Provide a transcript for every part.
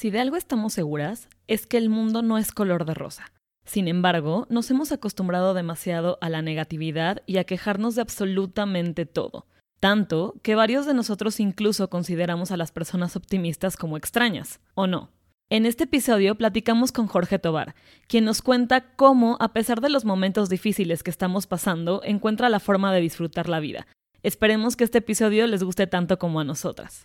Si de algo estamos seguras, es que el mundo no es color de rosa. Sin embargo, nos hemos acostumbrado demasiado a la negatividad y a quejarnos de absolutamente todo. Tanto que varios de nosotros incluso consideramos a las personas optimistas como extrañas, ¿o no? En este episodio platicamos con Jorge Tobar, quien nos cuenta cómo, a pesar de los momentos difíciles que estamos pasando, encuentra la forma de disfrutar la vida. Esperemos que este episodio les guste tanto como a nosotras.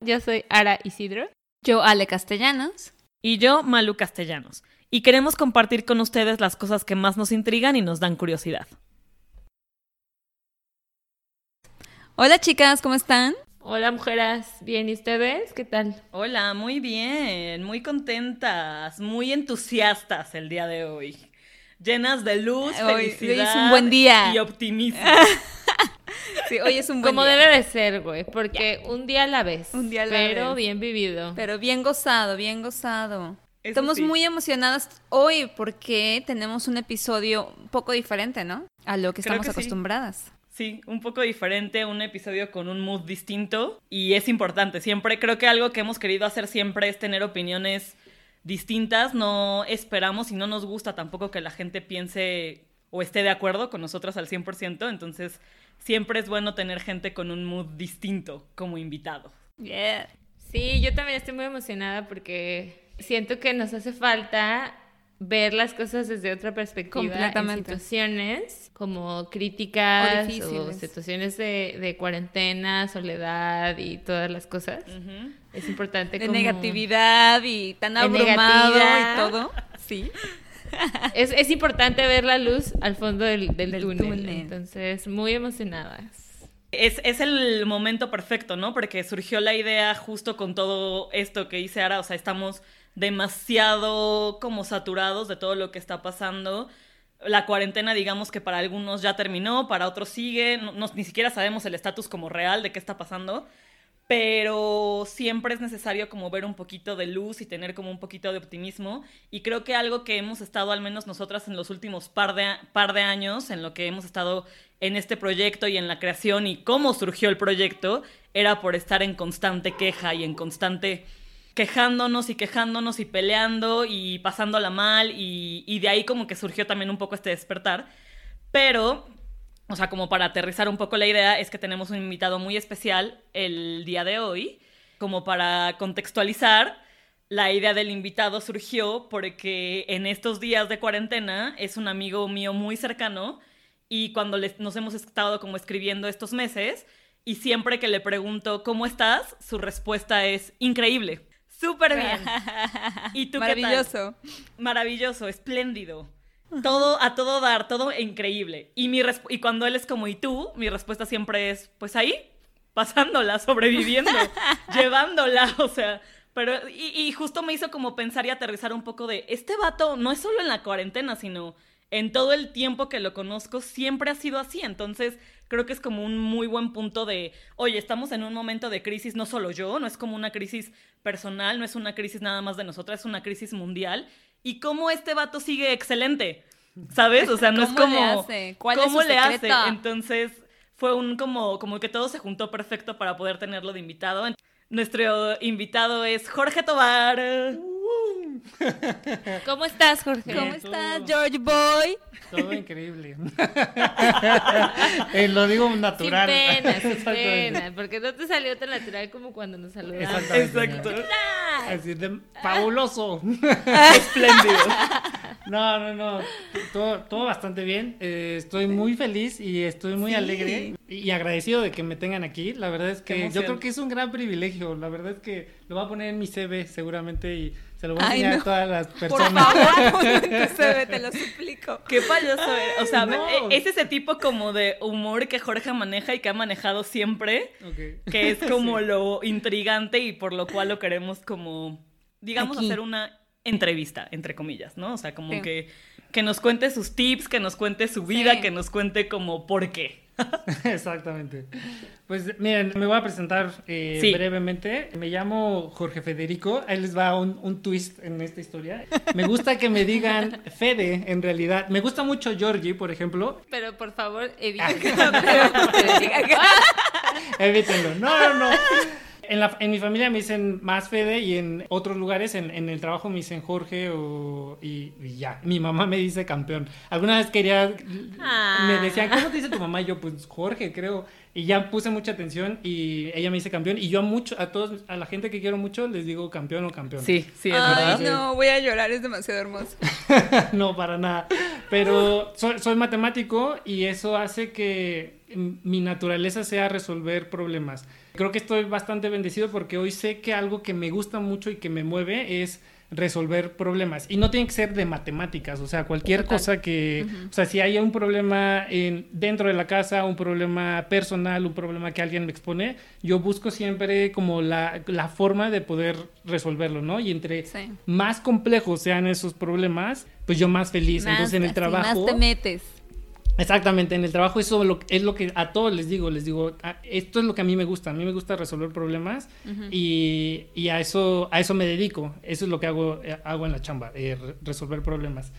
Yo soy Ara Isidro. Yo Ale Castellanos. Y yo Malu Castellanos. Y queremos compartir con ustedes las cosas que más nos intrigan y nos dan curiosidad. Hola chicas, ¿cómo están? Hola mujeres, bien, ¿y ustedes? ¿Qué tal? Hola, muy bien, muy contentas, muy entusiastas el día de hoy. Llenas de luz, felicidad hoy es un buen día. y optimismo. Sí, hoy es un buen Como debe de ser, güey, porque un día a la vez. Un día a la pero bien vivido. Pero bien gozado, bien gozado. Estamos muy emocionadas hoy porque tenemos un episodio un poco diferente, ¿no? A lo que estamos acostumbradas. Sí. un poco diferente, un episodio con un mood distinto y es importante. Siempre creo que algo que hemos querido hacer siempre es tener opiniones distintas. No esperamos y no nos gusta tampoco que la gente piense o esté de acuerdo con nosotras al 100%. Entonces, siempre es bueno tener gente con un mood distinto como invitado. Yeah. Sí, yo también estoy muy emocionada porque siento que nos hace falta ver las cosas desde otra perspectiva en situaciones como críticas o, situaciones de, cuarentena, soledad y todas las cosas. Es importante de negatividad y tan abrumado y todo. Sí. Es, es, importante ver la luz al fondo del, del, túnel. Entonces, muy emocionadas. Es, es, el momento perfecto, ¿no? Porque surgió la idea justo con todo esto que dice Ara, o sea, estamos demasiado como saturados de todo lo que está pasando. La cuarentena, digamos que para algunos ya terminó, para otros sigue, no, ni siquiera sabemos el estatus como real de qué está pasando pero siempre es necesario como ver un poquito de luz y tener como un poquito de optimismo y creo que algo que hemos estado al menos nosotras en los últimos par de, par de años, en lo que hemos estado en este proyecto y en la creación y cómo surgió el proyecto, era por estar en constante queja y en constante quejándonos y quejándonos y peleando y pasándola mal y, y de ahí como que surgió también un poco este despertar. Pero o sea, como para aterrizar un poco la idea, es que tenemos un invitado muy especial el día de hoy. Como para contextualizar, la idea del invitado surgió porque en estos días de cuarentena es un amigo mío muy cercano y cuando nos hemos estado como escribiendo estos meses y siempre que le pregunto ¿cómo estás? su respuesta es increíble, súper bien. ¿Y tú Maravilloso. qué tal? Maravilloso, espléndido. Todo, a todo dar, todo increíble. Y, mi y cuando él es como, ¿y tú? Mi respuesta siempre es, pues ahí, pasándola, sobreviviendo, llevándola, o sea, pero, y, y, justo me hizo como pensar y aterrizar un poco de, este vato no es solo en la cuarentena, sino en todo el tiempo que lo conozco, siempre ha sido así. Entonces, creo que es como un muy buen punto de, oye, estamos en un momento de crisis, no solo yo, no es como una crisis personal, no es una crisis nada más de nosotras, es una crisis mundial y cómo este vato sigue excelente, ¿sabes? O sea, no es como... Le hace? ¿Cuál ¿Cómo es le hace? Entonces fue un como, como que todo se juntó perfecto para poder tenerlo de invitado. Nuestro invitado es Jorge Tobar. ¿Cómo estás, Jorge? ¿Cómo estás, George Boy? Todo increíble. eh, lo digo natural. Sin pena, sin pena, porque no te salió tan natural como cuando nos saludamos. Exacto. Así de fabuloso. Espléndido. No, no, no. Todo, todo bastante bien. Eh, estoy muy feliz y estoy muy alegre y agradecido de que me tengan aquí. La verdad es que yo creo que es un gran privilegio. La verdad es que lo voy a poner en mi CV seguramente y se lo voy a enseñar a todas las personas. Por favor, CV, te lo suplico. Qué payaso O sea, es ese tipo como de humor que Jorge maneja y que ha manejado siempre. Que es como lo intrigante y por lo cual lo queremos como, digamos, hacer una entrevista, entre comillas, ¿no? O sea, como que, que nos cuente sus tips, que nos cuente su vida, que nos cuente como por qué. Exactamente. Pues miren, me voy a presentar eh, brevemente. Me llamo Jorge Federico. Ahí les va un, un, twist en esta historia. Me gusta que me digan Fede, en realidad. Me gusta mucho Georgie, por ejemplo. Pero por favor, Evítenlo. No, no, no. En, la, en, mi familia me dicen más Fede y en otros lugares, en, en el trabajo me dicen Jorge o, y, ya. Mi mamá me dice campeón. Alguna vez quería, me decían, ¿cómo te dice tu mamá? Y yo, pues Jorge, creo. Y ya puse mucha atención y ella me dice campeón. Y yo a mucho, a todos, a la gente que quiero mucho, les digo campeón o campeón. Sí, sí, es Ay, no, voy a llorar, es demasiado hermoso. no, para nada. Pero soy, soy matemático y eso hace que mi naturaleza sea resolver problemas creo que estoy bastante bendecido porque hoy sé que algo que me gusta mucho y que me mueve es resolver problemas. Y no tiene que ser de matemáticas, o sea, cualquier cosa que, o sea, si hay un problema en, dentro de la casa, un problema personal, un problema que alguien me expone, yo busco siempre como la, la forma de poder resolverlo, ¿no? Y entre más complejos sean esos problemas, pues yo más feliz. Entonces en el trabajo... Más te metes. Exactamente, en el trabajo eso es lo que a todos les digo, les digo, esto es lo que a mí me gusta, a mí me gusta resolver problemas y, y, a eso a eso me dedico, eso es lo que hago, eh, hago en la chamba, eh, resolver problemas.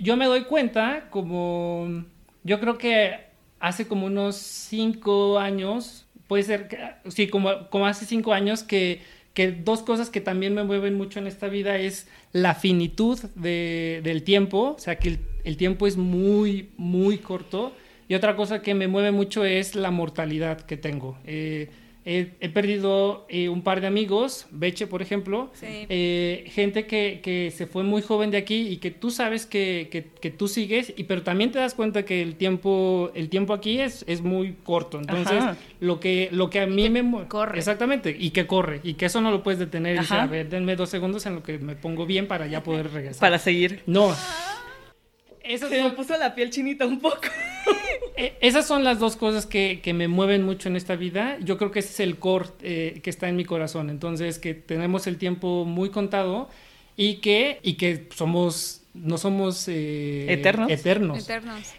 Yo me doy cuenta como, yo creo que hace como unos cinco años, puede ser, sí, como, como hace cinco años que, que dos cosas que también me mueven mucho en esta vida es la finitud de, del tiempo, o sea que el tiempo es muy, muy corto. Y otra cosa que me mueve mucho es la mortalidad que tengo. Eh, he, perdido eh, un par de amigos, Beche, por ejemplo, eh, gente que, que, se fue muy joven de aquí y que tú sabes que, que, tú sigues, y, pero también te das cuenta que el tiempo, el tiempo aquí es, es muy corto. Entonces, lo que, lo que a mí me. Corre. Exactamente, y que corre, y que eso no lo puedes detener. Y dice, a ver, denme dos segundos en lo que me pongo bien para ya poder regresar. Para seguir. No. Eso Se me puso la piel chinita un poco. Eh, esas son las dos cosas que, que, me mueven mucho en esta vida. Yo creo que ese es el core eh, que está en mi corazón. Entonces, que tenemos el tiempo muy contado y que, y que somos no somos eh, ¿Eternos? eternos.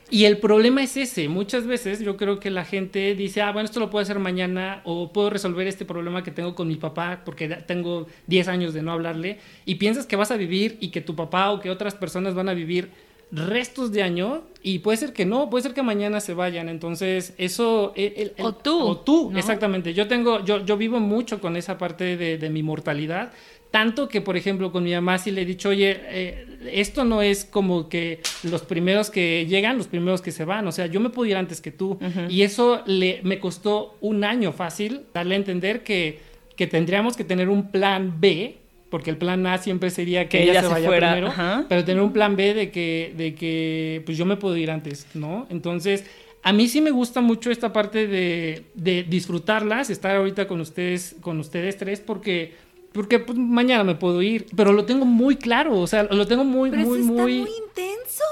Y el problema es ese. Muchas veces yo creo que la gente dice, ah, bueno, esto lo puedo hacer mañana o puedo resolver este problema que tengo con mi papá porque tengo 10 años de no hablarle y piensas que vas a vivir y que tu papá o que otras personas van a vivir restos de año y puede ser que no, puede ser que mañana se vayan. Entonces, eso... o tú. O tú, exactamente. Yo tengo, yo, yo vivo mucho con esa parte de, mi mortalidad. Tanto que, por ejemplo, con mi mamá sí le he dicho, oye, eh, esto no es como que los primeros que llegan, los primeros que se van. O sea, yo me puedo ir antes que tú. Y eso le, me costó un año fácil darle a entender que, que tendríamos que tener un plan B porque el plan A siempre sería que, ella, se, vaya primero, pero tener un plan B de que, de que pues yo me puedo ir antes, ¿no? Entonces, a mí sí me gusta mucho esta parte de, de disfrutarlas, estar ahorita con ustedes, con ustedes tres, porque porque pues, mañana me puedo ir, pero lo tengo muy claro, o sea, lo tengo muy, pero muy, está muy... muy intenso.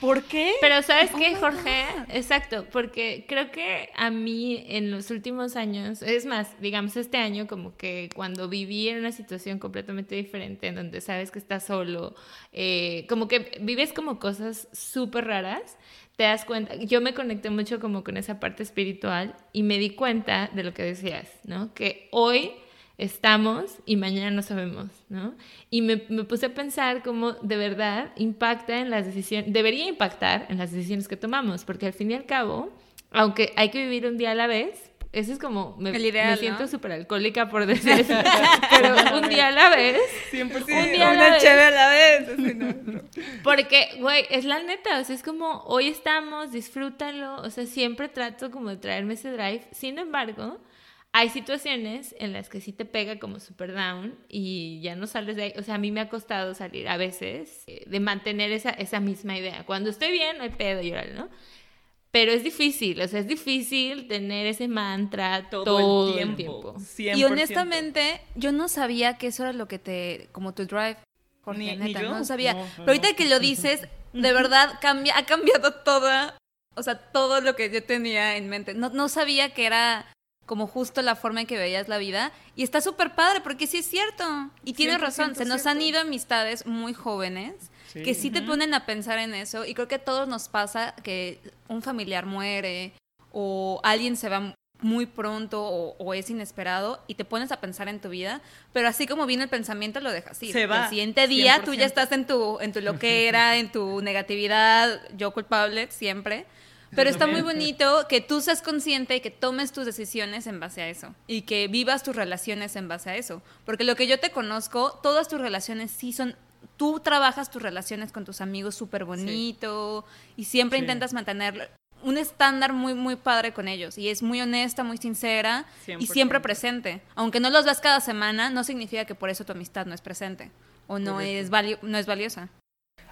¿Por qué? Pero ¿sabes qué, Jorge? Exacto, porque creo que a mí en los últimos años, es más, digamos este año, como que cuando viví en una situación completamente diferente, en donde sabes que estás solo, eh, como que vives como cosas súper raras, te das cuenta, yo me conecté mucho como con esa parte espiritual y me di cuenta de lo que decías, ¿no? Que hoy estamos y mañana no sabemos, ¿no? Y me, puse a pensar cómo de verdad impacta en las decisiones, debería impactar en las decisiones que tomamos, porque al fin y al cabo, aunque hay que vivir un día a la vez, eso es como, me, me siento súper alcohólica por decir eso, pero un día a la vez. Siempre sí, un día a la vez. a la vez. Porque, güey, es la neta, o sea, es como, hoy estamos, disfrútalo, o sea, siempre trato como de traerme ese drive, sin embargo hay situaciones en las que sí te pega como super down y ya no sales de ahí. O sea, a mí me ha costado salir a veces eh, de mantener esa, esa misma idea. Cuando estoy bien, no hay pedo llorar, ¿no? Pero es difícil, o sea, es difícil tener ese mantra todo, el tiempo. Y honestamente, yo no sabía que eso era lo que te, como tu drive, Jorge, neta, no sabía. Pero ahorita que lo dices, de verdad cambia, ha cambiado toda, o sea, todo lo que yo tenía en mente. No, no sabía que era como justo la forma en que veías la vida. Y está súper padre, porque sí es cierto. Y tienes razón, se nos han ido amistades muy jóvenes que sí te ponen a pensar en eso. Y creo que a todos nos pasa que un familiar muere o alguien se va muy pronto o, es inesperado y te pones a pensar en tu vida, pero así como viene el pensamiento lo dejas ir. Se va. El siguiente día tú ya estás en tu, en tu loquera, en tu negatividad, yo culpable siempre. Pero está muy bonito que tú seas consciente y que tomes tus decisiones en base a eso. Y que vivas tus relaciones en base a eso. Porque lo que yo te conozco, todas tus relaciones sí son... Tú trabajas tus relaciones con tus amigos súper bonito y siempre intentas mantener un estándar muy, muy padre con ellos. Y es muy honesta, muy sincera y siempre presente. Aunque no los veas cada semana, no significa que por eso tu amistad no es presente o no, es, no es valiosa.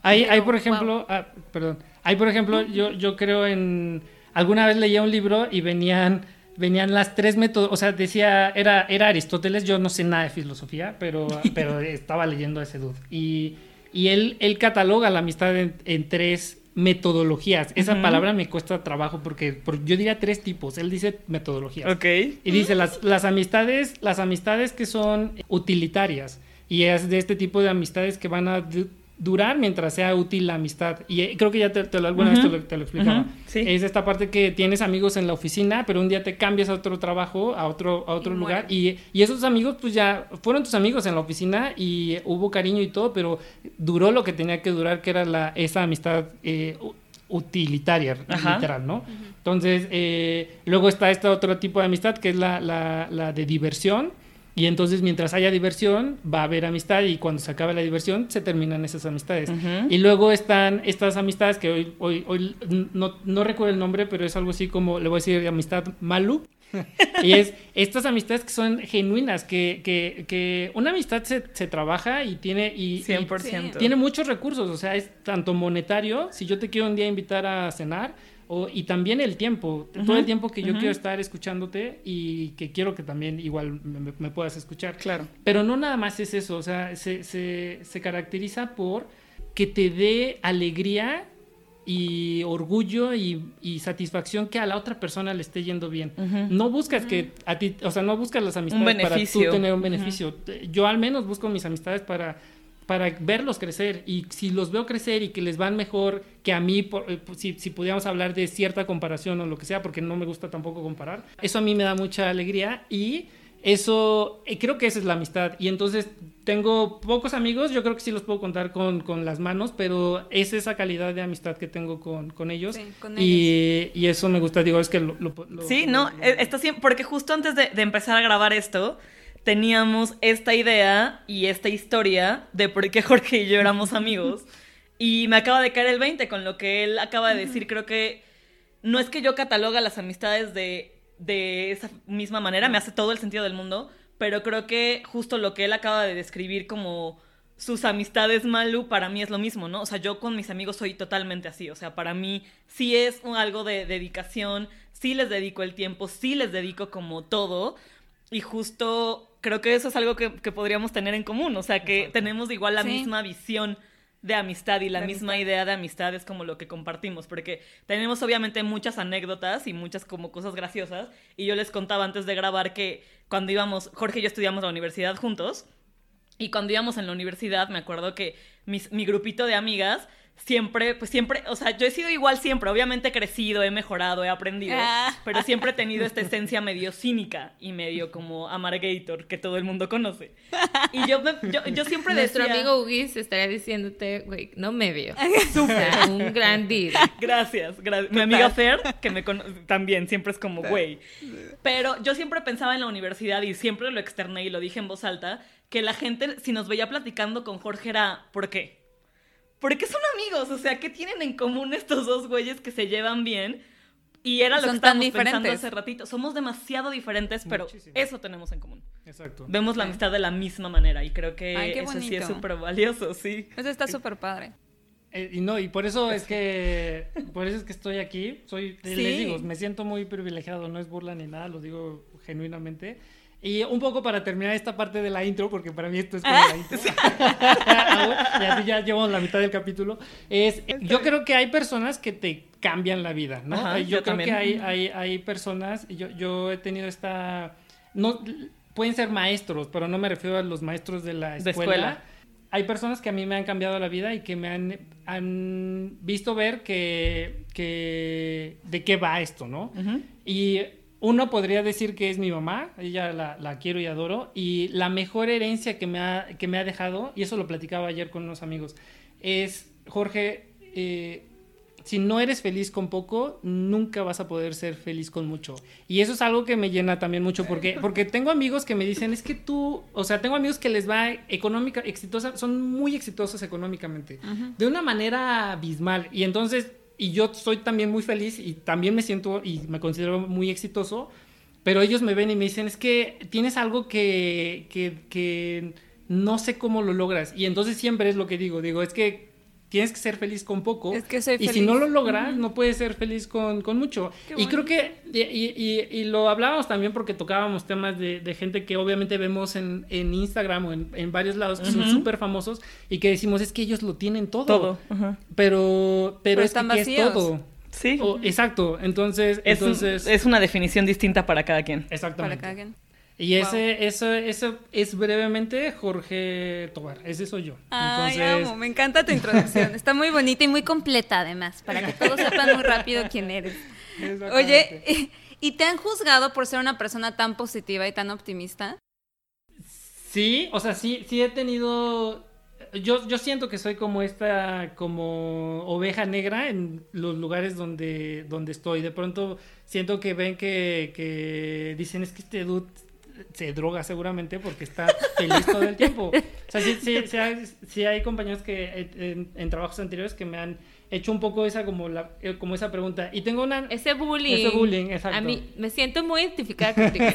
Hay, hay por ejemplo, ah, perdón, hay por ejemplo, yo, yo creo en, alguna vez leía un libro y venían, venían las tres métodos, o sea, decía, era, era Aristóteles, yo no sé nada de filosofía, pero, pero estaba leyendo ese dude. Y, y él, él cataloga la amistad en, tres metodologías. Esa palabra me cuesta trabajo porque, yo diría tres tipos. Él dice metodologías. Ok. Y dice las, las amistades, las amistades que son utilitarias. Y es de este tipo de amistades que van a durar mientras sea útil la amistad. Y eh, creo que ya te, lo, alguna vez te lo, explicaba. Es esta parte que tienes amigos en la oficina, pero un día te cambias a otro trabajo, a otro, a otro lugar, y, y, esos amigos pues ya fueron tus amigos en la oficina y hubo cariño y todo, pero duró lo que tenía que durar, que era la, esa amistad eh, utilitaria, literal, ¿no? Entonces, eh, luego está este otro tipo de amistad que es la, la, la de diversión y entonces mientras haya diversión, va a haber amistad y cuando se acabe la diversión, se terminan esas amistades. Y luego están estas amistades que hoy, hoy, hoy no, no, recuerdo el nombre, pero es algo así como, le voy a decir, amistad malu. y es estas amistades que son genuinas, que, que, que una amistad se, se, trabaja y tiene... Y, 100%. tiene muchos recursos, o sea, es tanto monetario, si yo te quiero un día invitar a cenar, y también el tiempo, todo el tiempo que yo quiero estar escuchándote y que quiero que también igual me, puedas escuchar. Claro. Pero no nada más es eso, o sea, se, se, se caracteriza por que te dé alegría y orgullo y, y, satisfacción que a la otra persona le esté yendo bien. No buscas que a ti, o sea, no buscas las amistades para tú tener un beneficio. Yo al menos busco mis amistades para para verlos crecer. Y si los veo crecer y que les van mejor que a mí, eh, si, si pudiéramos hablar de cierta comparación o lo que sea, porque no me gusta tampoco comparar, eso a mí me da mucha alegría y eso, eh, creo que esa es la amistad. Y entonces tengo pocos amigos, yo creo que sí los puedo contar con, con las manos, pero es esa calidad de amistad que tengo con, con ellos, y, y, eso me gusta, digo, es que lo... sí, no, eh, está siempre, porque justo antes de, de empezar a grabar esto, teníamos esta idea y esta historia de por qué Jorge y yo éramos amigos. Y me acaba de caer el 20 con lo que él acaba de decir. Creo que no es que yo cataloga las amistades de, de esa misma manera, me hace todo el sentido del mundo, pero creo que justo lo que él acaba de describir como sus amistades Malu, para mí es lo mismo, ¿no? O sea, yo con mis amigos soy totalmente así, o sea, para mí sí es algo de dedicación, sí les dedico el tiempo, sí les dedico como todo, y justo creo que eso es algo que, podríamos tener en común, o sea, que tenemos igual la misma visión de amistad y la misma idea de amistad es como lo que compartimos, porque tenemos obviamente muchas anécdotas y muchas como cosas graciosas, y yo les contaba antes de grabar que cuando íbamos, Jorge y yo estudiamos la universidad juntos, y cuando íbamos en la universidad me acuerdo que mi grupito de amigas siempre, pues siempre, o sea, yo he sido igual siempre, obviamente he crecido, he mejorado, he aprendido, ah. pero siempre he tenido esta esencia medio cínica y medio como amargator que todo el mundo conoce. Y yo, yo, siempre Nuestro amigo Ugis estaría diciéndote, güey, no me veo. Súper. un gran deal. Gracias, gracias. Mi amiga Fer, que me también siempre es como, güey. Pero yo siempre pensaba en la universidad y siempre lo externé y lo dije en voz alta, que la gente, si nos veía platicando con Jorge era, ¿por qué? Porque son amigos, o sea, ¿qué tienen en común estos dos güeyes que se llevan bien? Y era lo que estábamos pensando hace ratito. Somos demasiado diferentes, pero eso tenemos en común. Exacto. Vemos la amistad de la misma manera y creo que eso sí es súper valioso, sí. Eso está súper padre. Eh, y no, y por eso es que por eso es que estoy aquí. Soy, les digo, me siento muy privilegiado, no es burla ni nada, lo digo genuinamente. Y un poco para terminar esta parte de la intro, porque para mí esto es como la intro. y así ya llevamos la mitad del capítulo. Es, yo creo que hay personas que te cambian la vida, ¿no? yo, creo que hay, hay, hay personas, yo, yo he tenido esta... No, pueden ser maestros, pero no me refiero a los maestros de la escuela. Hay personas que a mí me han cambiado la vida y que me han, han visto ver que, que de qué va esto, ¿no? Y uno podría decir que es mi mamá, ella la, quiero y adoro, y la mejor herencia que me, ha, que me ha dejado, y eso lo platicaba ayer con unos amigos, es, Jorge, eh, si no eres feliz con poco, nunca vas a poder ser feliz con mucho. Y eso es algo que me llena también mucho, porque, porque tengo amigos que me dicen, es que tú, o sea, tengo amigos que les va económica, exitosa, son muy exitosos económicamente, de una manera abismal. Y entonces y yo soy también muy feliz y también me siento y me considero muy exitoso, pero ellos me ven y me dicen, es que tienes algo que, que, que no sé cómo lo logras. Y entonces siempre es lo que digo, digo, es que tienes que ser feliz con poco. Es que soy y si no lo logras, no puedes ser feliz con, con mucho. y creo que, y, y, y, lo hablábamos también porque tocábamos temas de, de gente que obviamente vemos en, en Instagram o en, en, varios lados que son súper famosos y que decimos, es que ellos lo tienen todo. Todo. Pero, pero, es que es todo. Sí. exacto. Entonces, es, entonces... es una definición distinta para cada quien. Exactamente. Para cada quien. Y ese, eso, eso es brevemente Jorge Tobar. Ese soy yo. Ay, amo, me encanta tu introducción. Está muy bonita y muy completa además, para que todos sepan muy rápido quién eres. Oye, ¿y te han juzgado por ser una persona tan positiva y tan optimista? Sí, o sea, sí, sí he tenido. Yo, yo siento que soy como esta, como oveja negra en los lugares donde, donde estoy. De pronto siento que ven que, que dicen es que este dude se droga seguramente porque está feliz todo el tiempo. O sea, sí, sí, sí, hay, compañeros que eh, en, trabajos anteriores que me han hecho un poco esa como la eh, como esa pregunta. Y tengo una ese bullying. ese bullying exacto. A mí me siento muy identificada contigo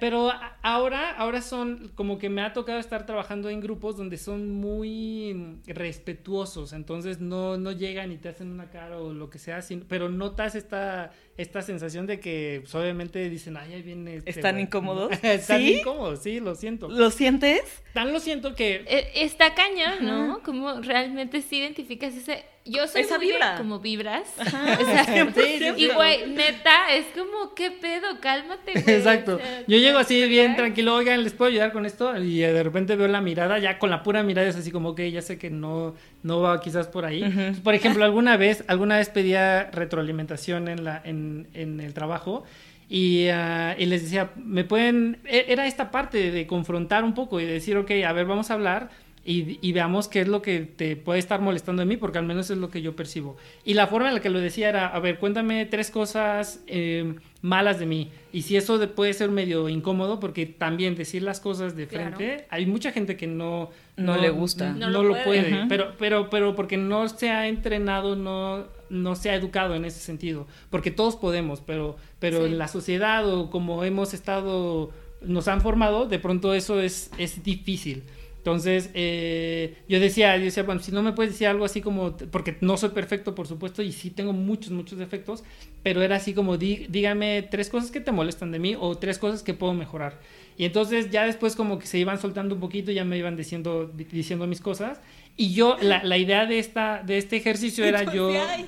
pero, ahora, ahora son como que me ha tocado estar trabajando en grupos donde son muy respetuosos, entonces no, no llegan y te hacen una cara o lo que sea, pero notas esta, esta sensación de que pues, obviamente dicen, ay, ahí viene... Este ¿Están incómodos? Están incómodos, sí, lo siento. ¿Lo sientes? Tan lo siento que... E, está cañón, ¿no? Como realmente sí identificas ese yo soy esa vibra. como vibras. Exacto. y güey, neta, es como, ¿qué pedo? Cálmate, güey. Exacto. yo llego así bien tranquilo, oigan, ¿les puedo ayudar con esto? Y de repente veo la mirada, ya con la pura mirada es así como, que ya sé que no, no va quizás por ahí. Por ejemplo, alguna vez, alguna vez pedía retroalimentación en, la, en, en el trabajo. Y, ah, y, les decía, me pueden, e, era esta parte de confrontar un poco y decir, ok, a ver, vamos a hablar, y, veamos qué es lo que te puede estar molestando en mí, porque al menos es lo que yo percibo. Y la forma en la que lo decía era, a ver, cuéntame tres cosas eh, malas de mí. Y si eso puede ser medio incómodo, porque también decir las cosas de frente, hay mucha gente que no, no, le gusta. No, lo puede, pero, pero, pero porque no se ha entrenado, no, no se ha educado en ese sentido. Porque todos podemos, pero, pero en la sociedad o como hemos estado, nos han formado, de pronto eso es, es difícil. Entonces, eh, yo decía, yo decía, bueno, si no me puedes decir algo así como, porque no soy perfecto, por supuesto, y sí tengo muchos, muchos defectos, pero era así como, dígame tres cosas que te molestan de mí o tres cosas que puedo mejorar. Y entonces ya después como que se iban soltando un poquito, ya me iban diciendo, diciendo mis cosas. Y yo, la, la idea de, esta, de este ejercicio era yo... Ay,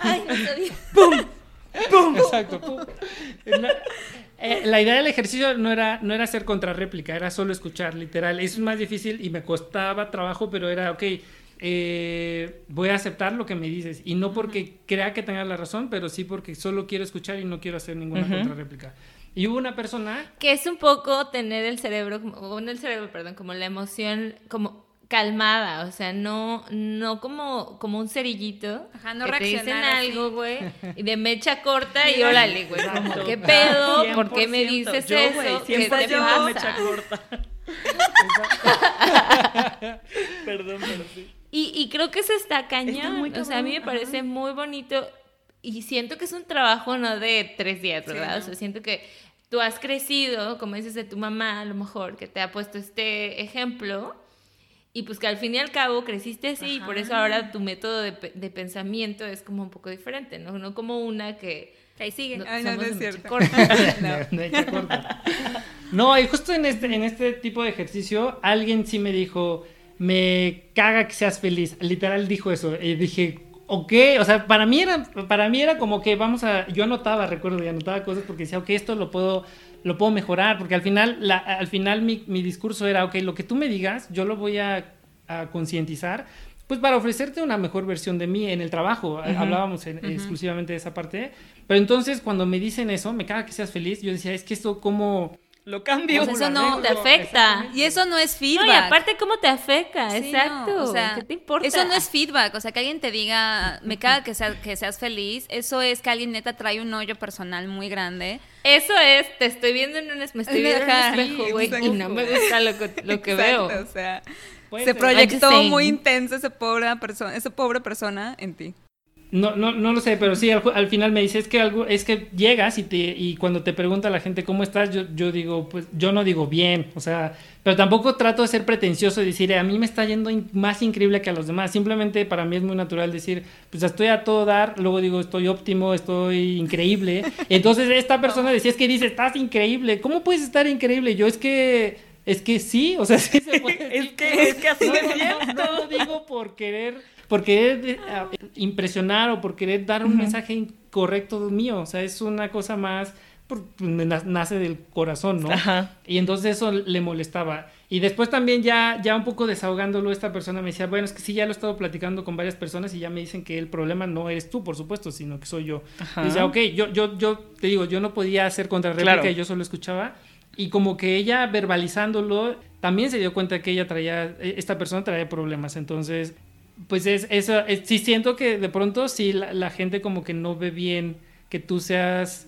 ay, ¡Pum! ¡Pum! Exacto. ¡Pum! Eh, la idea del ejercicio no era, no era hacer contrarréplica, era solo escuchar, literal. Eso es más difícil y me costaba trabajo, pero era, ok, eh, voy a aceptar lo que me dices. Y no porque crea que tengas la razón, pero sí porque solo quiero escuchar y no quiero hacer ninguna contrarréplica. Y hubo una persona... Que es un poco tener el cerebro, o no el cerebro, perdón, como la emoción, como calmada, o sea, no, no como, como un cerillito. Ajá, no que te dicen algo, güey, y de mecha corta y órale, güey, ¿qué pedo? ¿Por qué me dices yo, eso? ¿Qué te pasa? mecha corta. Perdón, pero sí. Y, y creo que eso está cañón. o sea, a mí me parece muy bonito y siento que es un trabajo no de tres días, ¿verdad? O sea, siento que tú has crecido, como dices de tu mamá, a lo mejor, que te ha puesto este ejemplo, y pues que al fin y al cabo creciste así, y por eso ahora tu método de, de, pensamiento es como un poco diferente, ¿no? No como una que... Ahí sigue. No, Ay, no, no es cierto. no. no, y justo en este, en este tipo de ejercicio, alguien sí me dijo, me caga que seas feliz. Literal dijo eso. Y dije, ok, o sea, para mí era, para mí era como que vamos a, yo anotaba, recuerdo, y anotaba cosas porque decía, ok, esto lo puedo, lo puedo mejorar, porque al final, la, al final mi, mi, discurso era, ok, lo que tú me digas, yo lo voy a, a concientizar, pues para ofrecerte una mejor versión de mí en el trabajo, hablábamos exclusivamente de esa parte, pero entonces cuando me dicen eso, me caga que seas feliz, yo decía, es que esto como lo cambio. Pues eso no te afecta. Y eso no es feedback. No, y aparte, ¿cómo te afecta? Exacto. o sea, ¿Qué te importa? Eso no es feedback. O sea, que alguien te diga, me caga que, sea, que seas feliz. Eso es que alguien neta trae un hoyo personal muy grande. Eso es, te estoy viendo en un, me estoy viendo en un espejo, güey, y no me gusta lo que, lo que veo. O sea, se proyectó muy intenso esa pobre persona, esa pobre persona en ti. No, no, no lo sé, pero sí, al, final me dice, es que algo, es que llegas y te, y cuando te pregunta la gente cómo estás, yo, yo digo, pues, yo no digo bien, o sea, pero tampoco trato de ser pretencioso y decir, a mí me está yendo más increíble que a los demás. Simplemente para mí es muy natural decir, pues estoy a todo dar, luego digo, estoy óptimo, estoy increíble. Entonces esta persona decía, es que dice, estás increíble, ¿cómo puedes estar increíble? Yo es que, es que sí, o sea, sí se puede. es, que, es que así no, no lo digo por querer por querer eh, impresionar o por querer dar un mensaje incorrecto mío. O sea, es una cosa más, pues, nace del corazón, ¿no? Y entonces eso le molestaba. Y después también ya, ya un poco desahogándolo, esta persona me decía, bueno, es que sí, ya lo he estado platicando con varias personas y ya me dicen que el problema no eres tú, por supuesto, sino que soy yo. Y decía, ok, yo, yo, yo te digo, yo no podía hacer contrarréplica, claro. yo solo escuchaba. Y como que ella verbalizándolo, también se dio cuenta que ella traía, e, esta persona traía problemas. Entonces, pues es eso, sí siento que de pronto sí la, gente como que no ve bien que tú seas...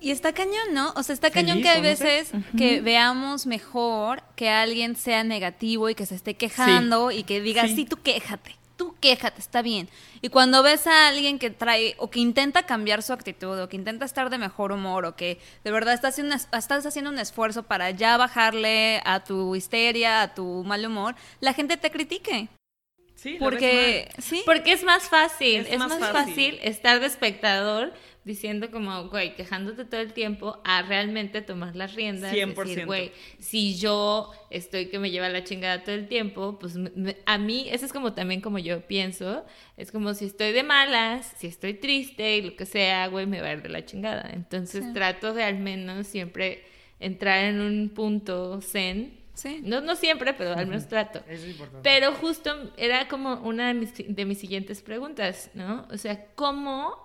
Y está cañón, ¿no? O sea, está cañón que hay veces que veamos mejor que alguien sea negativo y que se esté quejando y que diga, sí. tú quéjate, tú quéjate, está bien. Y cuando ves a alguien que trae o que intenta cambiar su actitud o que intenta estar de mejor humor o que de verdad estás haciendo, estás haciendo un esfuerzo para ya bajarle a tu histeria, a tu mal humor, la gente te critique porque, ¿sí? porque es más fácil, es, más, fácil. estar de espectador diciendo como, güey, quejándote todo el tiempo a realmente tomar las riendas. 100%. Decir, güey, si yo estoy que me lleva la chingada todo el tiempo, pues a mí, eso es como también como yo pienso, es como si estoy de malas, si estoy triste y lo que sea, güey, me va a ir de la chingada. Entonces trato de al menos siempre entrar en un punto zen Sí. No, no siempre, pero al menos trato. es importante. Pero justo era como una de mis, de mis siguientes preguntas, ¿no? O sea, ¿cómo?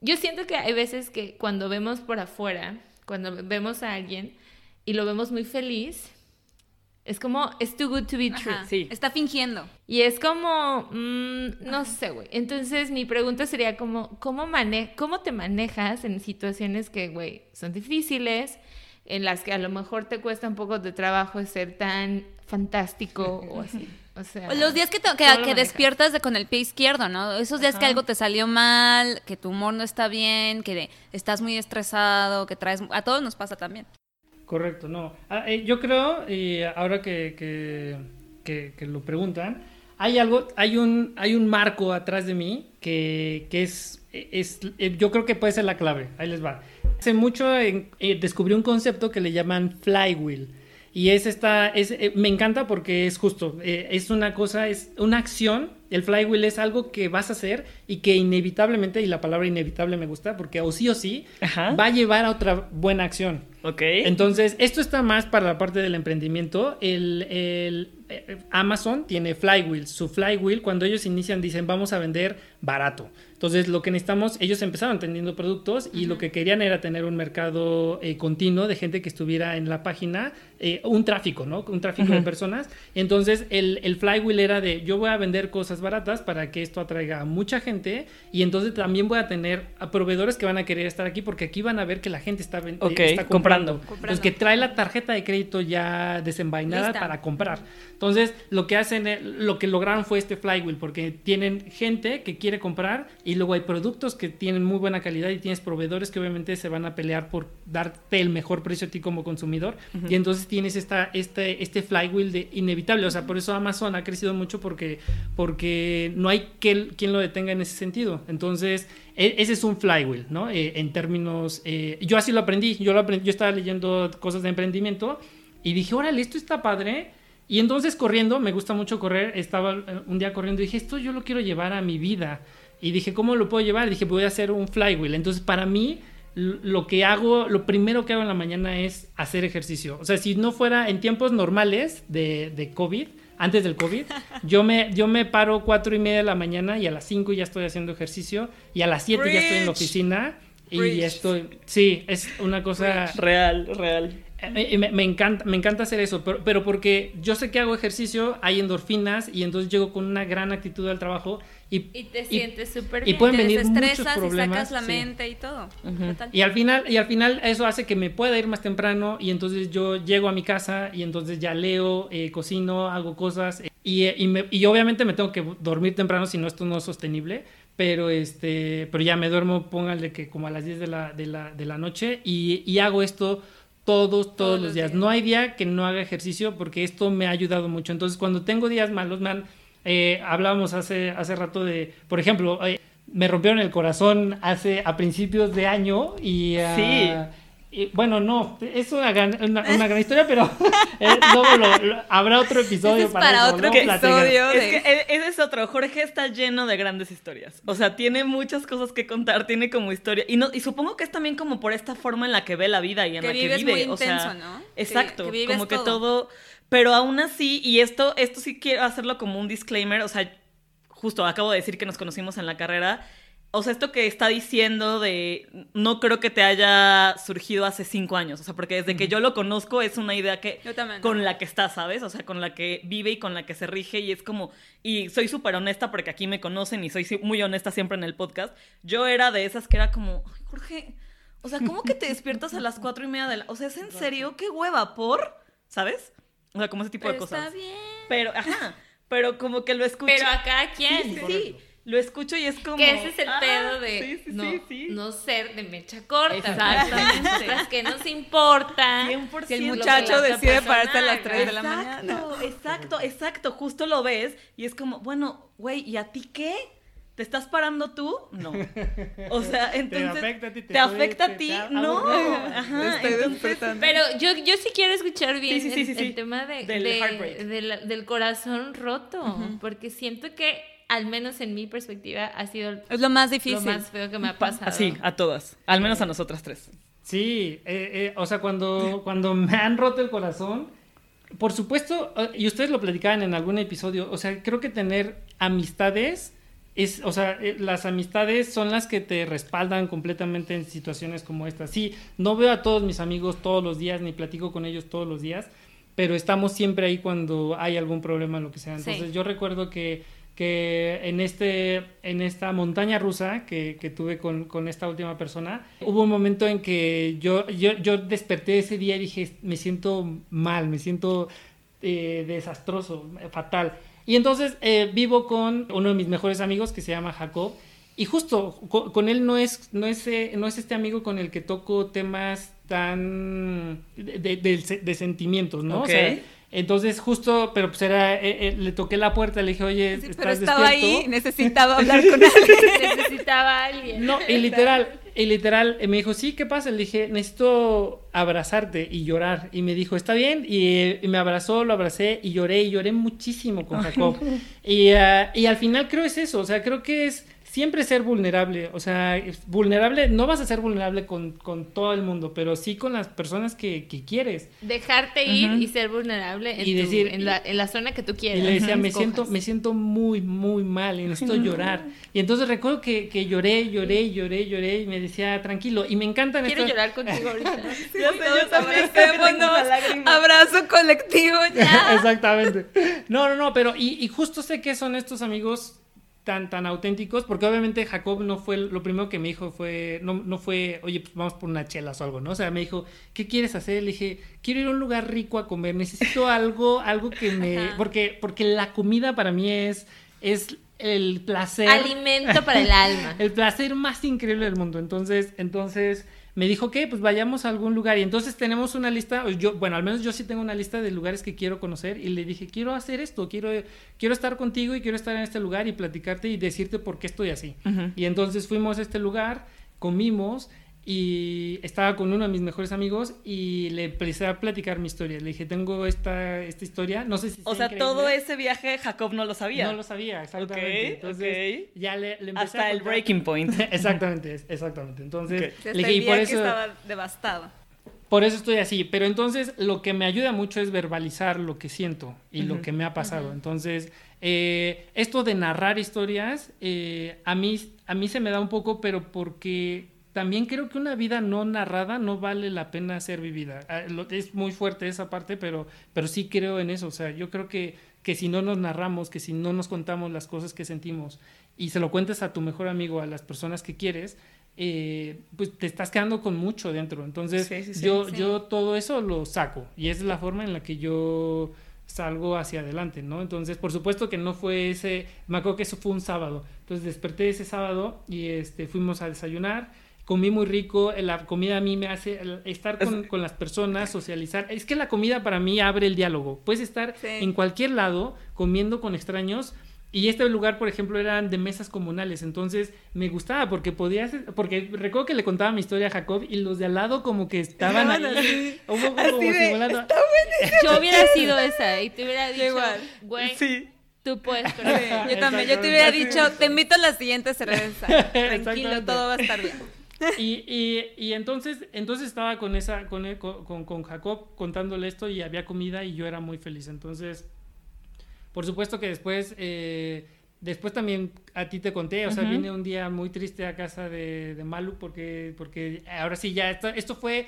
Yo siento que hay veces que cuando vemos por afuera, cuando vemos a alguien y lo vemos muy feliz, es como, it's too good to be true. Sí. Está fingiendo. Y es como, mm, no sé, güey. Entonces mi pregunta sería como, ¿cómo, mane ¿cómo te manejas en situaciones que, güey, son difíciles? En las que a lo mejor te cuesta un poco de trabajo ser tan fantástico o así. O sea, los días que, que, despiertas de con el pie izquierdo, ¿no? Esos días que algo te salió mal, que tu humor no está bien, que estás muy estresado, que traes... A todos nos pasa también. Correcto, no. Ah, eh, yo creo, y ahora que, que, que, lo preguntan, hay algo, hay un, hay un marco atrás de mí que, es, es, eh, yo creo que puede ser la clave. Ahí les va. Hace mucho eh, descubrí un concepto que le llaman flywheel. Y es esta, es, eh, me encanta porque es justo, eh, es una cosa, es una acción, el flywheel es algo que vas a hacer y que inevitablemente, y la palabra inevitable me gusta, porque o sí o sí, va a llevar a otra buena acción. Ok. Entonces, esto está más para la parte del emprendimiento. El, el Amazon tiene flywheel. Su flywheel, cuando ellos inician, dicen, vamos a vender barato. Entonces, lo que necesitamos, ellos empezaron teniendo productos y lo que querían era tener un mercado eh, continuo de gente que estuviera en la página, eh, un tráfico, ¿no? Un tráfico de personas. Entonces, el, el, flywheel era de, yo voy a vender cosas baratas para que esto atraiga a mucha gente y entonces también voy a tener a proveedores que van a querer estar aquí porque aquí van a ver que la gente está, eh, está comprando. Entonces, que trae la tarjeta de crédito ya desenvainada para comprar. Entonces, lo que hacen, lo que lograron fue este flywheel porque tienen gente que quiere comprar y y luego hay productos que tienen muy buena calidad y tienes proveedores que obviamente se van a pelear por darte el mejor precio a ti como consumidor y entonces tienes esta, este, este flywheel de inevitable, o sea, por eso Amazon ha crecido mucho porque, porque no hay que, quien lo detenga en ese sentido. Entonces, e, ese es un flywheel, ¿no? Eh, en términos, eh, yo así lo aprendí, yo, lo aprendí, yo estaba leyendo cosas de emprendimiento y dije, órale, esto está padre. Y entonces corriendo, me gusta mucho correr, estaba eh, un día corriendo y dije, esto yo lo quiero llevar a mi vida. Y dije, ¿cómo lo puedo llevar? dije, voy a hacer un flywheel. Entonces, para mí, lo que hago, lo primero que hago en la mañana es hacer ejercicio. O sea, si no fuera en tiempos normales de, de COVID, antes del COVID, yo me, yo me paro cuatro y media de la mañana y a las cinco ya estoy haciendo ejercicio y a las siete ya estoy en la oficina y estoy, sí, es una cosa real, real. Eh, me, encanta, me encanta hacer eso, pero, pero, porque yo sé que hago ejercicio, hay endorfinas y entonces llego con una gran actitud al trabajo y, te sientes súper bien. Y pueden venir muchos problemas. Y sacas la mente y todo. Y al final, y al final eso hace que me pueda ir más temprano y entonces yo llego a mi casa y entonces ya leo, eh, cocino, hago cosas y, y, y obviamente me tengo que dormir temprano si no esto no es sostenible pero este pero ya me duermo póngale que como a las 10 de la, de la, de la noche y, y hago esto todos, todos, los días. No hay día que no haga ejercicio porque esto me ha ayudado mucho. Entonces, cuando tengo días malos, me han, eh, hablábamos hace, hace rato de, por ejemplo, eh, me rompieron el corazón hace a principios de año y... Sí bueno, no, es una gran, una, gran historia, pero eh, habrá otro episodio para, para otro episodio. Es que e, ese es otro. Jorge está lleno de grandes historias. O sea, tiene muchas cosas que contar, tiene como historia. Y, no, y supongo que es también como por esta forma en la que ve la vida y en la que vive. Muy o sea, ¿no? Exacto. como que todo. Pero aún así, y esto, esto sí quiero hacerlo como un disclaimer. O sea, justo acabo de decir que nos conocimos en la carrera o sea, esto que está diciendo de no creo que te haya surgido hace cinco años, o sea, porque desde que yo lo conozco es una idea que con la que está, ¿sabes? O sea, con la que vive y con la que se rige y es como, y soy súper honesta porque aquí me conocen y soy muy honesta siempre en el podcast, yo era de esas que era como, ay, Jorge, o sea, ¿cómo que te despiertas a las cuatro y media de la... O sea, ¿es en serio? ¿Qué hueva? ¿Por? ¿Sabes? O sea, como ese tipo de cosas. Está bien. Pero, ajá, pero como que lo escucho. Pero acá, ¿quién? Sí, sí, lo escucho y es como. Que ese es el ah, pedo de no, no, ser de mecha corta. Exactamente. que nos importa. 100%. Si el muchacho decide pararse a las 3 de la mañana. Exacto, exacto. Justo lo ves y es como, bueno, güey, ¿y a ti qué? ¿Te estás parando tú? No. O sea, entonces. ¿Te afecta a ti? ¿Te, afecta a ti? No. Ajá. Entonces, pero yo, yo sí quiero escuchar bien el, tema de, del, del, corazón roto. Porque siento que al menos en mi perspectiva, ha sido es lo más difícil. Lo más feo que me ha pasado. Así, a todas. Al menos a nosotras tres. Sí, eh, eh, o sea, cuando, cuando me han roto el corazón, por supuesto, eh, y ustedes lo platicaban en algún episodio, o sea, creo que tener amistades es, o sea, las amistades son las que te respaldan completamente en situaciones como esta. Sí, no veo a todos mis amigos todos los días, ni platico con ellos todos los días, pero estamos siempre ahí cuando hay algún problema, lo que sea. Entonces, yo recuerdo que que en, este, en esta montaña rusa que, que tuve con, con, esta última persona, hubo un momento en que yo, yo, yo desperté ese día y dije, me siento mal, me siento eh, desastroso, fatal. Y entonces eh, vivo con uno de mis mejores amigos que se llama Jacob. Y justo con, él no es, no, es, eh, no es este amigo con el que toco temas tan de, de, sentimientos, ¿no? Okay. Entonces justo, pero pues era, eh, eh, le toqué la puerta, le dije, oye, sí, pero estaba ahí, necesitaba hablar con alguien. necesitaba a alguien. No, y literal, y literal, me dijo, sí, ¿qué pasa? Le dije, necesito abrazarte y llorar. Y me dijo, está bien, y, me abrazó, lo abracé y lloré, y lloré muchísimo con Jacob. y, uh, y al final creo es eso, o sea, creo que es siempre ser vulnerable. O sea, vulnerable, no vas a ser vulnerable con, con todo el mundo, pero sí con las personas que, que quieres. Dejarte ir y ser vulnerable en, y decir, en, la, en, la, zona que tú quieres. Y le decía, me siento, me siento muy, muy mal y necesito llorar. Y entonces recuerdo que, que, lloré, lloré, lloré, lloré y me decía, tranquilo. Y me encantan Quiero llorar contigo ahorita. sí, yo también abrazo colectivo ya. Exactamente. No, no, no, pero y, y justo sé que son estos amigos tan, tan auténticos, porque obviamente Jacob no fue, lo primero que me dijo fue, no, no fue, oye, pues vamos por una chela o algo, ¿no? O sea, me dijo, ¿qué quieres hacer? Le dije, quiero ir a un lugar rico a comer, necesito algo, algo que me, porque, porque la comida para mí es, es el placer. Alimento para el alma. el placer más increíble del mundo. Entonces, entonces me dijo que pues vayamos a algún lugar y entonces tenemos una lista, yo, bueno, al menos yo sí tengo una lista de lugares que quiero conocer y le dije, quiero hacer esto, quiero, quiero estar contigo y quiero estar en este lugar y platicarte y decirte por qué estoy así. Y entonces fuimos a este lugar, comimos y estaba con uno de mis mejores amigos y le empecé a platicar mi historia. Le dije, tengo esta, esta historia, no sé si... O sea, todo ese viaje Jacob no lo sabía. No lo sabía, exactamente. Entonces, ya le, empecé Hasta el breaking point. exactamente, exactamente. Entonces, le dije, y por eso... estaba devastado. Por eso estoy así, pero entonces lo que me ayuda mucho es verbalizar lo que siento y lo que me ha pasado. Entonces, eh, esto de narrar historias, eh, a, mí, a mí se me da un poco, pero porque también creo que una vida no narrada no vale la pena ser vivida. Ah, es muy fuerte esa parte, pero, pero sí creo en eso. O sea, yo creo que, que si no nos narramos, que si no nos contamos las cosas que sentimos y se lo cuentes a tu mejor amigo, a las personas que quieres, eh, pues te estás quedando con mucho dentro. Entonces, yo, yo todo eso lo saco y es la forma en la que yo salgo hacia adelante, ¿no? Entonces, por supuesto que no fue ese, me acuerdo que eso fue un sábado. Entonces desperté ese sábado y este, fuimos a desayunar comí muy rico, la comida a mí me hace estar con, las personas, socializar. Es que la comida para mí abre el diálogo. Puedes estar en cualquier lado comiendo con extraños. Y este lugar, por ejemplo, eran de mesas comunales, entonces me gustaba porque podías, porque recuerdo que le contaba mi historia a Jacob y los de al lado como que estaban ahí, un poco como simulando. Yo hubiera sido esa y te hubiera dicho, güey, sí. tú puedes. yo también, yo te hubiera dicho, te invito a la siguiente cerveza, tranquilo, todo va a estar bien. Y, y, y, entonces, entonces estaba con esa, con, con, con, Jacob contándole esto y había comida y yo era muy feliz. Entonces, por supuesto que después, eh, después también a ti te conté, o sea, vine un día muy triste a casa de, de Malu porque, porque ahora sí ya, esto, esto fue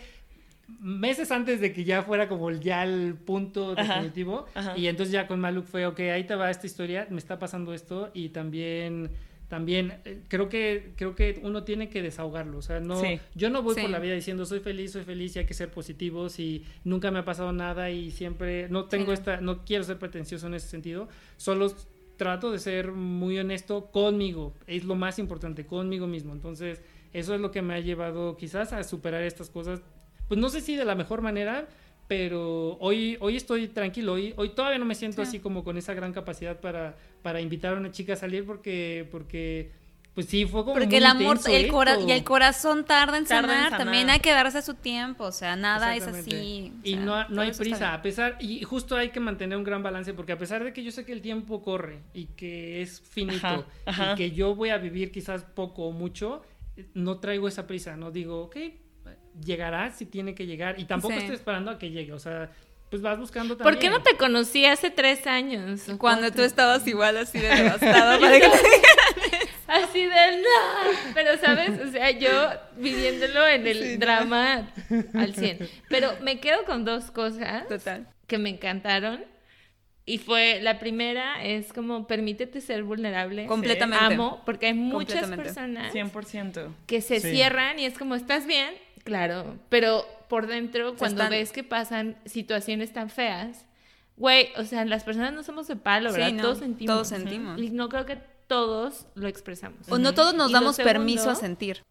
meses antes de que ya fuera como ya el punto definitivo. Y entonces ya con Malu fue, ok, ahí te va esta historia, me está pasando esto y también también eh, creo que creo que uno tiene que desahogarlo o sea no yo no voy por la vida diciendo soy feliz soy feliz y hay que ser positivos y nunca me ha pasado nada y siempre no tengo esta no quiero ser pretencioso en ese sentido solo trato de ser muy honesto conmigo es lo más importante conmigo mismo entonces eso es lo que me ha llevado quizás a superar estas cosas pues no sé si de la mejor manera pero hoy, hoy estoy tranquilo, hoy, hoy todavía no me siento así como con esa gran capacidad para, para invitar a una chica a salir porque, porque pues sí, fue como Porque el amor el y el corazón tarda en, sanar, también hay que darse su tiempo, o sea, nada es así. y no, no hay prisa, a pesar, y justo hay que mantener un gran balance, porque a pesar de que yo sé que el tiempo corre y que es finito, y que yo voy a vivir quizás poco o mucho, no traigo esa prisa, no digo, ok, llegará si tiene que llegar. Y tampoco estoy esperando a que llegue. O sea, pues vas buscando también. ¿Por qué no te conocí hace tres años? Cuando tú estabas igual así de devastado. así de no. Pero, ¿sabes? O sea, yo viviéndolo en el drama al 100. Pero me quedo con dos cosas. Total. Que me encantaron. Y fue, la primera es como, permítete ser vulnerable. Completamente. Amo, porque hay muchas personas 100%. que se cierran y es como, ¿estás bien? Claro, pero por dentro, cuando ves que pasan situaciones tan feas, güey, o sea, las personas no somos de palo, ¿verdad? todos sentimos. Todos sentimos. Y no creo que todos lo expresamos. O no todos nos damos permiso a sentir.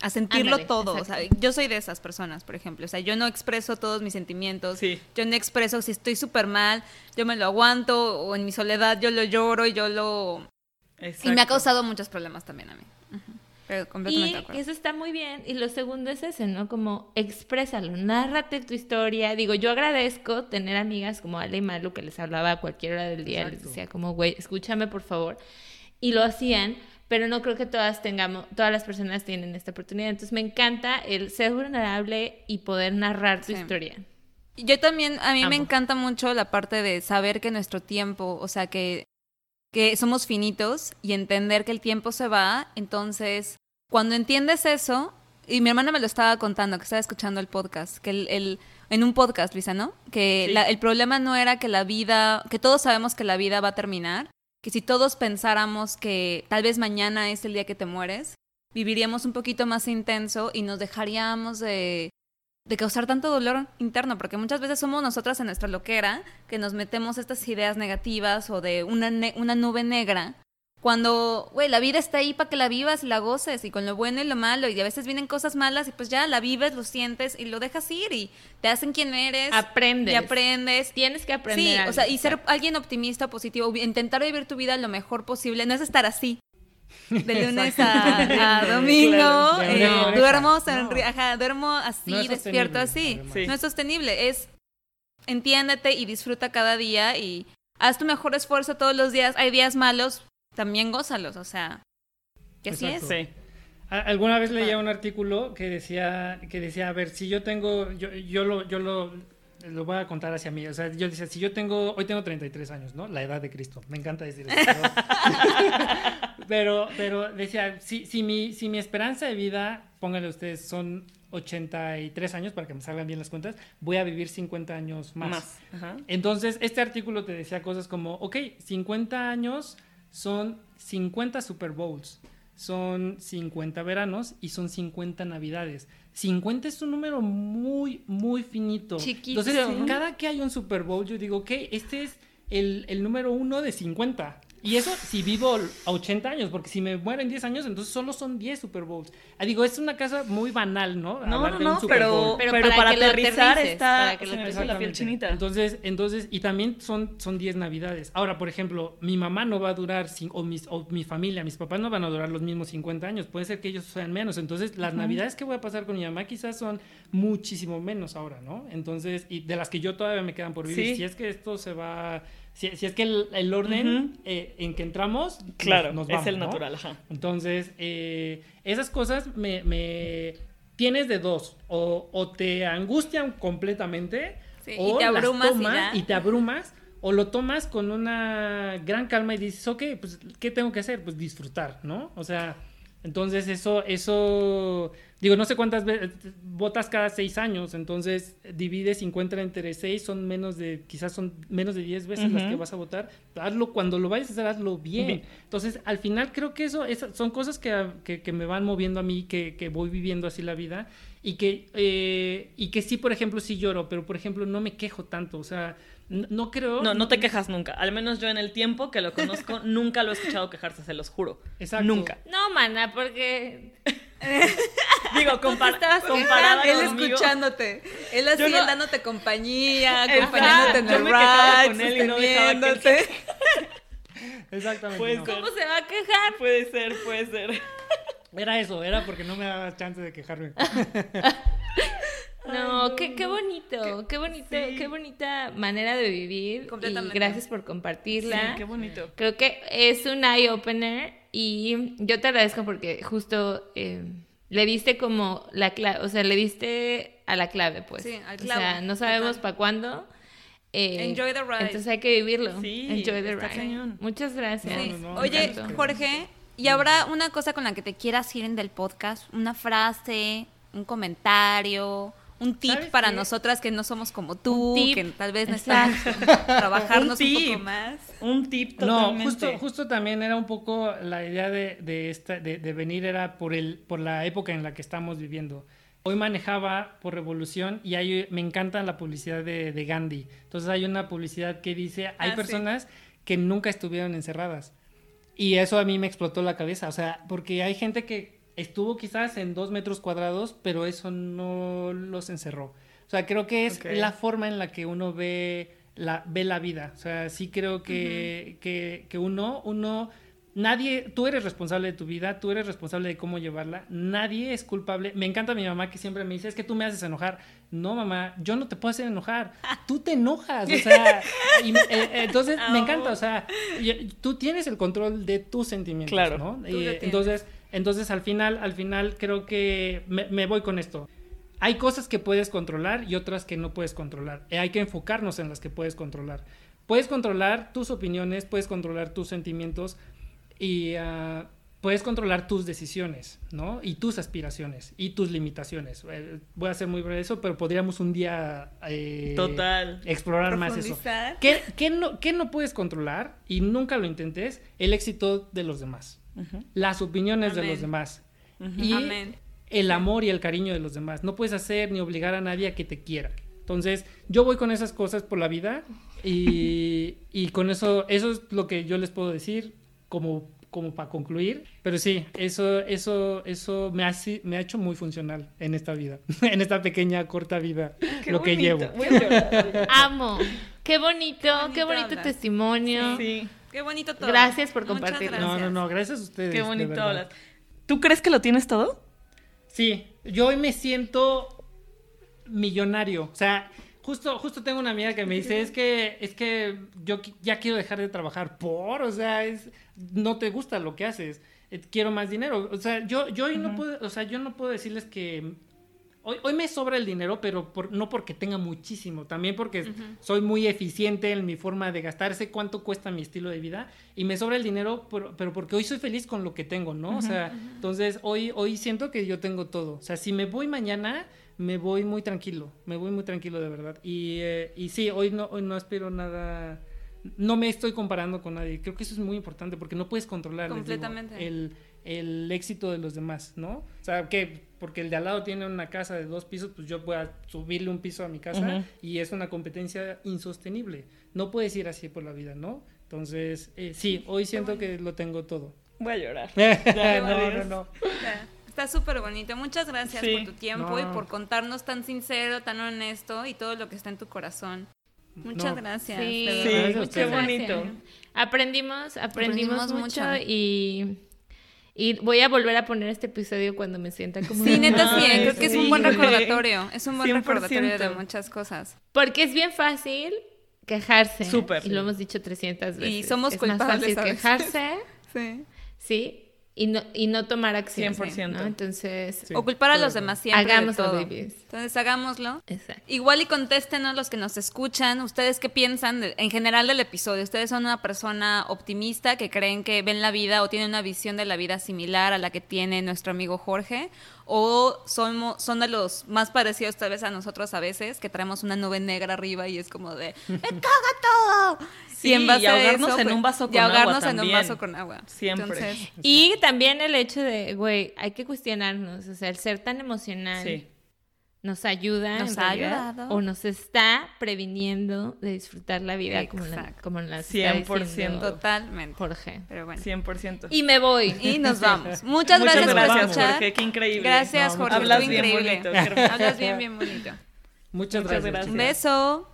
A sentirlo todo. O sea, yo soy de esas personas, por ejemplo. O sea, yo no expreso todos mis sentimientos. Yo no expreso si estoy súper mal, yo me lo aguanto, o en mi soledad yo lo lloro y yo lo. Y me ha causado muchos problemas también a mí y eso está muy bien. Y lo segundo es ese, ¿no? Como exprésalo, nárrate tu historia. Digo, yo agradezco tener amigas como Ale y Malu que les hablaba a cualquier hora del día, les decía como, güey, escúchame por favor. Y lo hacían, pero no creo que todas tengamos, todas las personas tienen esta oportunidad. Entonces me encanta el ser vulnerable y poder narrar tu historia. Yo también, a mí me encanta mucho la parte de saber que nuestro tiempo, o sea, que que somos finitos y entender que el tiempo se va, entonces cuando entiendes eso, y mi hermana me lo estaba contando, que estaba escuchando el podcast, que el, en un podcast, Luisa, ¿no? Que el problema no era que la vida, que todos sabemos que la vida va a terminar, que si todos pensáramos que tal vez mañana es el día que te mueres, viviríamos un poquito más intenso y nos dejaríamos de de causar tanto dolor interno, porque muchas veces somos nosotras en nuestra loquera que nos metemos estas ideas negativas o de una, una nube negra cuando, güey, la vida está ahí para que la vivas y la goces y con lo bueno y lo malo y a veces vienen cosas malas y pues ya la vives, lo sientes y lo dejas ir y te hacen quien eres. Aprendes. Y aprendes. Tienes que aprender. Sí, o sea, y ser alguien optimista, positivo, intentar vivir tu vida lo mejor posible, no es estar así. De lunes a, domingo, eh, duermo, duermo así, despierto así. No es sostenible, es entiéndete y disfruta cada día y haz tu mejor esfuerzo todos los días. Hay días malos, también gózalos, o sea, que así es. Sí. Alguna vez leía un artículo que decía, que decía, a ver, si yo tengo, yo, yo lo, yo lo, lo voy a contar hacia mí, o sea, yo decía, si yo tengo, hoy tengo 33 años, ¿no? La edad de Cristo, me encanta decir eso. pero, pero decía, si, si, mi, si mi esperanza de vida, pónganle ustedes, son 83 años, para que me salgan bien las cuentas, voy a vivir 50 años más. más. Entonces, este artículo te decía cosas como, ok, 50 años son 50 Super Bowls, son 50 veranos y son 50 navidades. 50 es un número muy, muy finito. Chiquito. Entonces, cada que hay un Super Bowl, yo digo, ok, este es el, el número uno de 50. Y eso si vivo a 80 años, porque si me muero en 10 años, entonces solo son 10 Super Bowls. Ah, digo, es una casa muy banal, ¿no? No, no, no, pero, pero, para, para aterrizar está para la piel chinita. Entonces, entonces, y también son, son 10 navidades. Ahora, por ejemplo, mi mamá no va a durar, o, mis, o mi familia, mis papás no van a durar los mismos 50 años. Puede ser que ellos sean menos. Entonces, las navidades que voy a pasar con mi mamá quizás son muchísimo menos ahora, ¿no? Entonces, y de las que yo todavía me quedan por vivir. Si es que esto se va si, es que el, orden eh, en que entramos, claro, nos, es el natural. Entonces, eh, esas cosas me, tienes de dos, o, te angustian completamente, o y te abrumas y, te abrumas, o lo tomas con una gran calma y dices, ok, pues, ¿qué tengo que hacer? Pues disfrutar, ¿no? O sea, entonces eso, eso Digo, no sé cuántas veces, votas cada seis años, entonces divide 50 entre seis, son menos de, quizás son menos de 10 veces las que vas a votar. Hazlo, cuando lo vayas a hacer, hazlo bien. Entonces, al final creo que eso son cosas que, que, me van moviendo a mí, que, que voy viviendo así la vida y que, eh, y que sí, por ejemplo, sí lloro, pero por ejemplo no me quejo tanto, o sea, no, creo... No, no te quejas nunca, al menos yo en el tiempo que lo conozco, nunca lo he escuchado quejarse, se los juro. Exacto. Nunca. No, mana, porque... Digo, compar comparada Él escuchándote. Él así, dándote compañía, acompañándote en el ride, con él y no Exactamente. ¿Cómo se va a quejar? Puede ser, puede ser. Era eso, era porque no me daba chance de quejarme. No, qué, qué bonito, qué, bonito, qué bonita manera de vivir. Y gracias por compartirla. Sí, qué bonito. Creo que es un eye opener y yo te agradezco porque justo eh, le diste como la clave, o sea, le diste a la clave, pues. Sí, al clave. O sea, no sabemos para cuándo. Eh, Enjoy the ride. Entonces hay que vivirlo. Sí, Enjoy the ride. Muchas gracias. Oye, Jorge, ¿y habrá una cosa con la que te quieras ir en del podcast? ¿Una frase, un comentario? Un tip para nosotras que no somos como tú, que tal vez necesitamos trabajarnos un, un, poco más. Un tip totalmente. No, justo, justo también era un poco la idea de, de, esta, de, de, venir era por, el, por la época en la que estamos viviendo. Hoy manejaba por Revolución y hay, me encanta la publicidad de, de Gandhi. Entonces hay una publicidad que dice, hay ah, personas que nunca estuvieron encerradas. Y eso a mí me explotó la cabeza, o sea, porque hay gente que estuvo quizás en dos metros cuadrados, pero eso no los encerró. O sea, creo que es la forma en la que uno ve la, ve la vida. O sea, sí creo que, que, que, uno, uno, nadie, tú eres responsable de tu vida, tú eres responsable de cómo llevarla, nadie es culpable. Me encanta mi mamá que siempre me dice, es que tú me haces enojar. No, mamá, yo no te puedo hacer enojar, tú te enojas. O sea, eh, eh, entonces me encanta, o sea, tú tienes el control de tus sentimientos, claro. ¿no? Y, entonces entonces al final, al final creo que me, voy con esto. Hay cosas que puedes controlar y otras que no puedes controlar. hay que enfocarnos en las que puedes controlar. Puedes controlar tus opiniones, puedes controlar tus sentimientos y ah, puedes controlar tus decisiones, ¿no? Y tus aspiraciones y tus limitaciones. Eh, voy a ser muy breve eso, pero podríamos un día eh, Total. explorar más eso. ¿Qué, no, ¿Qué no puedes controlar? Y nunca lo intentes, el éxito de los demás las opiniones de los demás y el amor y el cariño de los demás. No puedes hacer ni obligar a nadie a que te quiera. Entonces, yo voy con esas cosas por la vida y, con eso, eso es lo que yo les puedo decir como, como para concluir, pero sí, eso, eso, eso me ha, me ha hecho muy funcional en esta vida, en esta pequeña, corta vida, lo que llevo. Amo. Qué bonito, qué bonito, testimonio. Sí. Qué bonito todo. Gracias por compartirlo. No, no, no, gracias a ustedes. Qué bonito hablas. ¿Tú crees que lo tienes todo? Sí, yo hoy me siento millonario. O sea, justo, justo tengo una amiga que me dice, es que, es que yo ya quiero dejar de trabajar por, o sea, es, no te gusta lo que haces, eh, quiero más dinero. O sea, yo, yo hoy no puedo, o sea, yo no puedo decirles que Hoy, hoy, me sobra el dinero, pero no porque tenga muchísimo, también porque soy muy eficiente en mi forma de gastar, sé cuánto cuesta mi estilo de vida y me sobra el dinero, pero, porque hoy soy feliz con lo que tengo, ¿no? o sea, entonces hoy, hoy siento que yo tengo todo. O sea, si me voy mañana, me voy muy tranquilo, me voy muy tranquilo de verdad. Y, eh, y sí, hoy no, hoy no aspiro nada, no me estoy comparando con nadie. Creo que eso es muy importante porque no puedes controlar el, el éxito de los demás, ¿no? O sea, que porque el de al lado tiene una casa de dos pisos, pues yo voy a subirle un piso a mi casa y es una competencia insostenible. No puedes ir así por la vida, ¿no? Entonces, eh, sí, hoy siento que lo tengo todo. Voy a llorar. no, no, no. Está súper bonito. Muchas gracias por tu tiempo y por contarnos tan sincero, tan honesto y todo lo que está en tu corazón. Muchas gracias. Sí, qué bonito. Aprendimos, aprendimos, mucho y y voy a volver a poner este episodio cuando me sienta como... Sí, neta, sí, creo que es un buen recordatorio. Es un buen recordatorio de muchas cosas. Porque es bien fácil quejarse. Súper. Y lo hemos dicho 300 veces. Y somos es culpables. Más fácil quejarse. sí. Sí y no, y no tomar acción. 100%. Entonces. O culpar a los demás siempre. Hagámoslo, de Entonces, hagámoslo. Exacto. Igual y contéstenos los que nos escuchan. ¿Ustedes qué piensan en general del episodio? ¿Ustedes son una persona optimista que creen que ven la vida o tienen una visión de la vida similar a la que tiene nuestro amigo Jorge? ¿O somos, son de los más parecidos tal vez a nosotros a veces, que traemos una nube negra arriba y es como de ¡Me caga todo! Y, en ahogarnos en un vaso con agua. ahogarnos en un vaso con agua. Siempre. y también el hecho de, güey, hay que cuestionarnos. O sea, el ser tan emocional. Nos ayuda nos ha ayudado. o nos está previniendo de disfrutar la vida como, la, como las 100% totalmente. Jorge. Pero bueno. 100% y me voy. Y nos vamos. Muchas, gracias, por escuchar. Jorge, qué increíble. Gracias Jorge. hablas bien bonito hablas bien bien bonito. Muchas, gracias. un beso